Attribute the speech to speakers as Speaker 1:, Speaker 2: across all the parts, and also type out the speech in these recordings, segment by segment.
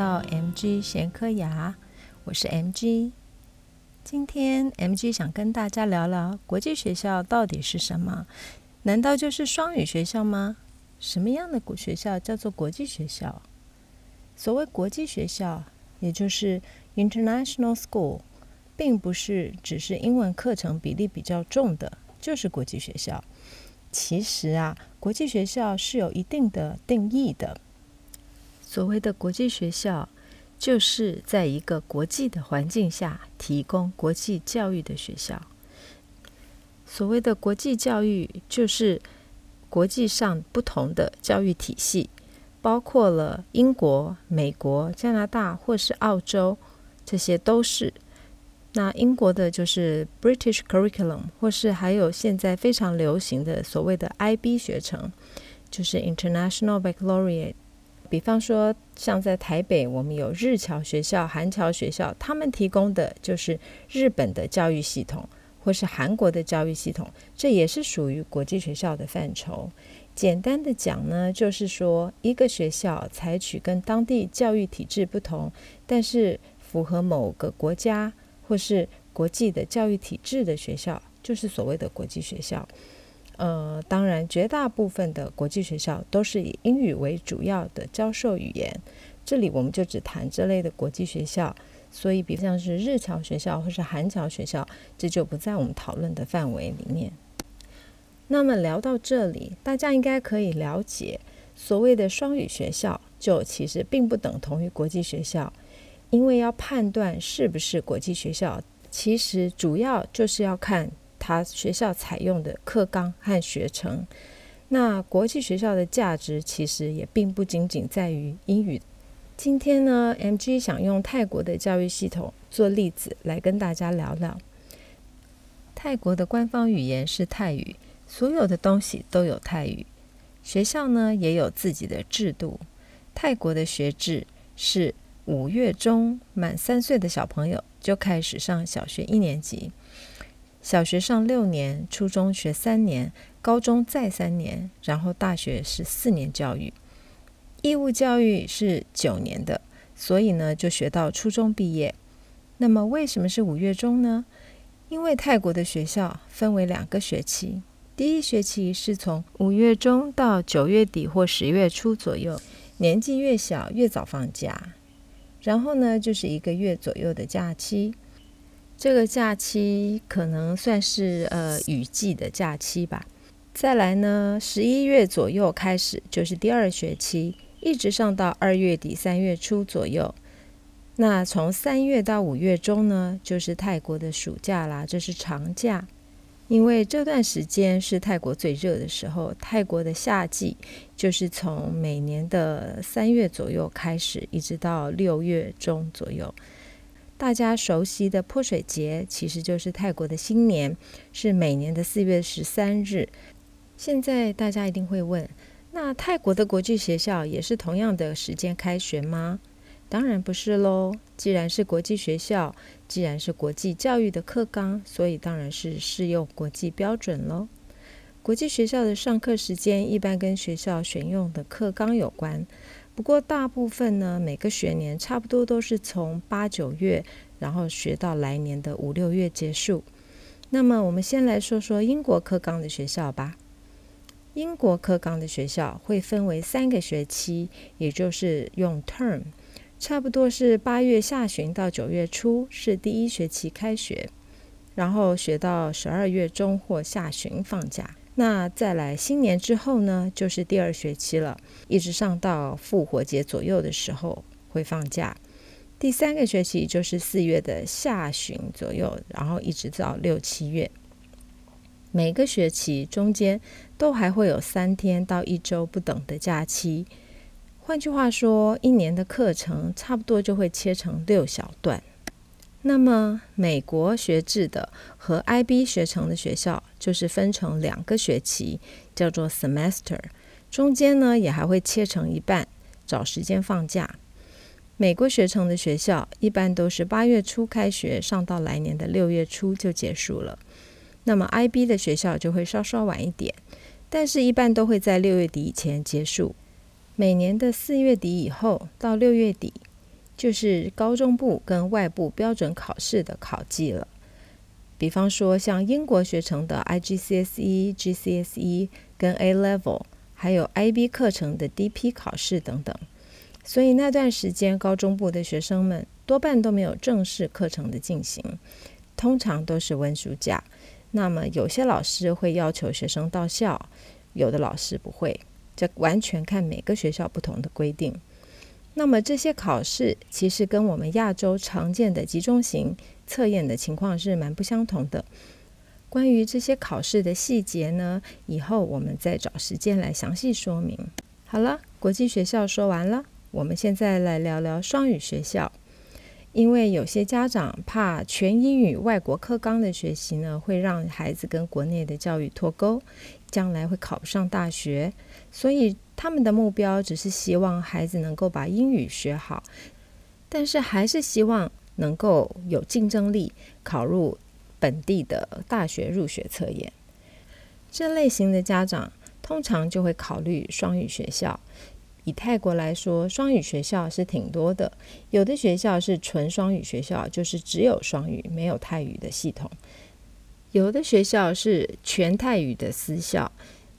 Speaker 1: 到 MG 闲科牙，我是 MG。今天 MG 想跟大家聊聊国际学校到底是什么？难道就是双语学校吗？什么样的学校叫做国际学校？所谓国际学校，也就是 International School，并不是只是英文课程比例比较重的，就是国际学校。其实啊，国际学校是有一定的定义的。所谓的国际学校，就是在一个国际的环境下提供国际教育的学校。所谓的国际教育，就是国际上不同的教育体系，包括了英国、美国、加拿大或是澳洲，这些都是。那英国的就是 British Curriculum，或是还有现在非常流行的所谓的 IB 学程，就是 International Baccalaureate。比方说，像在台北，我们有日侨学校、韩侨学校，他们提供的就是日本的教育系统，或是韩国的教育系统，这也是属于国际学校的范畴。简单的讲呢，就是说一个学校采取跟当地教育体制不同，但是符合某个国家。或是国际的教育体制的学校，就是所谓的国际学校。呃，当然，绝大部分的国际学校都是以英语为主要的教授语言。这里我们就只谈这类的国际学校，所以，比方是日侨学校或是韩侨学校，这就不在我们讨论的范围里面。那么聊到这里，大家应该可以了解，所谓的双语学校，就其实并不等同于国际学校。因为要判断是不是国际学校，其实主要就是要看他学校采用的课纲和学程。那国际学校的价值其实也并不仅仅在于英语。今天呢，MG 想用泰国的教育系统做例子来跟大家聊聊。泰国的官方语言是泰语，所有的东西都有泰语。学校呢也有自己的制度。泰国的学制是。五月中满三岁的小朋友就开始上小学一年级，小学上六年，初中学三年，高中再三年，然后大学是四年教育。义务教育是九年的，所以呢就学到初中毕业。那么为什么是五月中呢？因为泰国的学校分为两个学期，第一学期是从五月中到九月底或十月初左右，年纪越小越早放假。然后呢，就是一个月左右的假期，这个假期可能算是呃雨季的假期吧。再来呢，十一月左右开始就是第二学期，一直上到二月底三月初左右。那从三月到五月中呢，就是泰国的暑假啦，这是长假。因为这段时间是泰国最热的时候，泰国的夏季就是从每年的三月左右开始，一直到六月中左右。大家熟悉的泼水节其实就是泰国的新年，是每年的四月十三日。现在大家一定会问，那泰国的国际学校也是同样的时间开学吗？当然不是喽。既然是国际学校，既然是国际教育的课纲，所以当然是适用国际标准喽。国际学校的上课时间一般跟学校选用的课纲有关，不过大部分呢，每个学年差不多都是从八九月，然后学到来年的五六月结束。那么我们先来说说英国课纲的学校吧。英国课纲的学校会分为三个学期，也就是用 term。差不多是八月下旬到九月初是第一学期开学，然后学到十二月中或下旬放假。那再来新年之后呢，就是第二学期了，一直上到复活节左右的时候会放假。第三个学期就是四月的下旬左右，然后一直到六七月。每个学期中间都还会有三天到一周不等的假期。换句话说，一年的课程差不多就会切成六小段。那么，美国学制的和 IB 学程的学校就是分成两个学期，叫做 semester，中间呢也还会切成一半，找时间放假。美国学程的学校一般都是八月初开学，上到来年的六月初就结束了。那么 IB 的学校就会稍稍晚一点，但是一般都会在六月底以前结束。每年的四月底以后到六月底，就是高中部跟外部标准考试的考季了。比方说，像英国学成的 IGCSE、GCSE 跟 A Level，还有 IB 课程的 DP 考试等等。所以那段时间，高中部的学生们多半都没有正式课程的进行，通常都是温暑假。那么有些老师会要求学生到校，有的老师不会，这完全看每个学校不同的规定。那么这些考试其实跟我们亚洲常见的集中型测验的情况是蛮不相同的。关于这些考试的细节呢，以后我们再找时间来详细说明。好了，国际学校说完了，我们现在来聊聊双语学校。因为有些家长怕全英语外国课纲的学习呢，会让孩子跟国内的教育脱钩，将来会考不上大学，所以他们的目标只是希望孩子能够把英语学好，但是还是希望。能够有竞争力，考入本地的大学入学测验，这类型的家长通常就会考虑双语学校。以泰国来说，双语学校是挺多的，有的学校是纯双语学校，就是只有双语，没有泰语的系统；有的学校是全泰语的私校，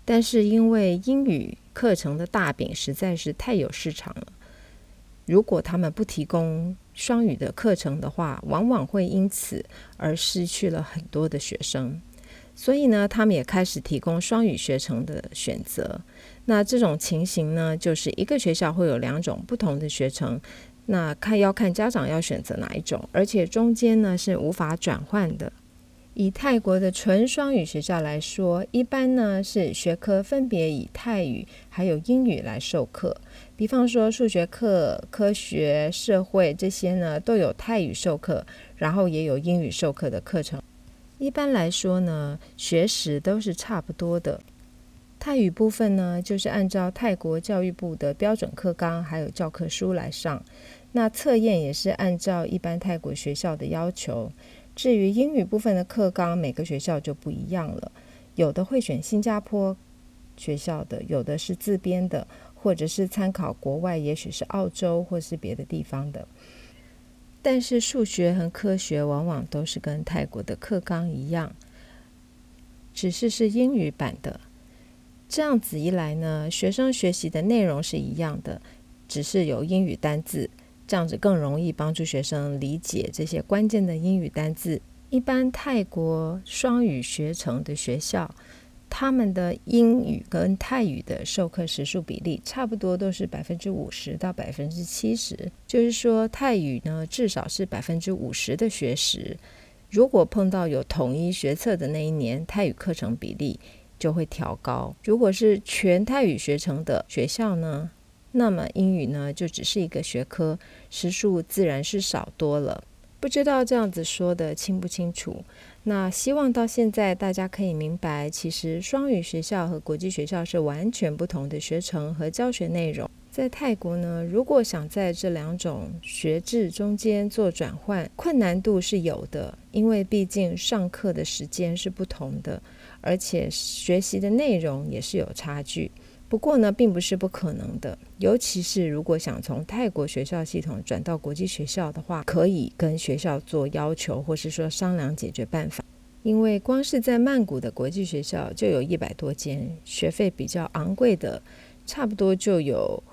Speaker 1: 但是因为英语课程的大饼实在是太有市场了。如果他们不提供双语的课程的话，往往会因此而失去了很多的学生。所以呢，他们也开始提供双语学程的选择。那这种情形呢，就是一个学校会有两种不同的学程，那看要看家长要选择哪一种，而且中间呢是无法转换的。以泰国的纯双语学校来说，一般呢是学科分别以泰语还有英语来授课。比方说数学课、科学、社会这些呢都有泰语授课，然后也有英语授课的课程。一般来说呢，学时都是差不多的。泰语部分呢，就是按照泰国教育部的标准课纲还有教科书来上。那测验也是按照一般泰国学校的要求。至于英语部分的课纲，每个学校就不一样了，有的会选新加坡学校的，有的是自编的，或者是参考国外，也许是澳洲或是别的地方的。但是数学和科学往往都是跟泰国的课纲一样，只是是英语版的。这样子一来呢，学生学习的内容是一样的，只是有英语单字。这样子更容易帮助学生理解这些关键的英语单字。一般泰国双语学程的学校，他们的英语跟泰语的授课时数比例差不多都是百分之五十到百分之七十，就是说泰语呢至少是百分之五十的学时。如果碰到有统一学测的那一年，泰语课程比例就会调高。如果是全泰语学程的学校呢，那么英语呢，就只是一个学科，时数自然是少多了。不知道这样子说得清不清楚？那希望到现在大家可以明白，其实双语学校和国际学校是完全不同的学程和教学内容。在泰国呢，如果想在这两种学制中间做转换，困难度是有的，因为毕竟上课的时间是不同的，而且学习的内容也是有差距。不过呢，并不是不可能的。尤其是如果想从泰国学校系统转到国际学校的话，可以跟学校做要求，或是说商量解决办法。因为光是在曼谷的国际学校就有一百多间，学费比较昂贵的，差不多就有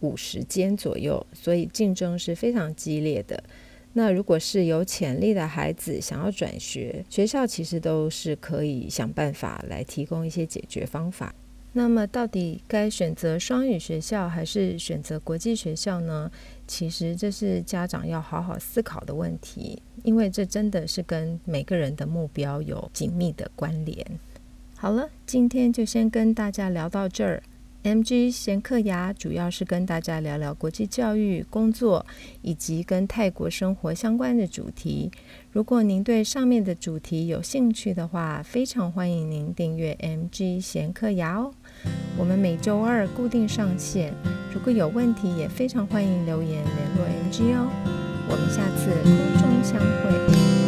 Speaker 1: 五十间左右，所以竞争是非常激烈的。那如果是有潜力的孩子想要转学，学校其实都是可以想办法来提供一些解决方法。那么，到底该选择双语学校还是选择国际学校呢？其实这是家长要好好思考的问题，因为这真的是跟每个人的目标有紧密的关联。好了，今天就先跟大家聊到这儿。MG 闲嗑牙主要是跟大家聊聊国际教育、工作以及跟泰国生活相关的主题。如果您对上面的主题有兴趣的话，非常欢迎您订阅 MG 闲嗑牙哦。我们每周二固定上线，如果有问题，也非常欢迎留言联络 MG 哦。我们下次空中相会。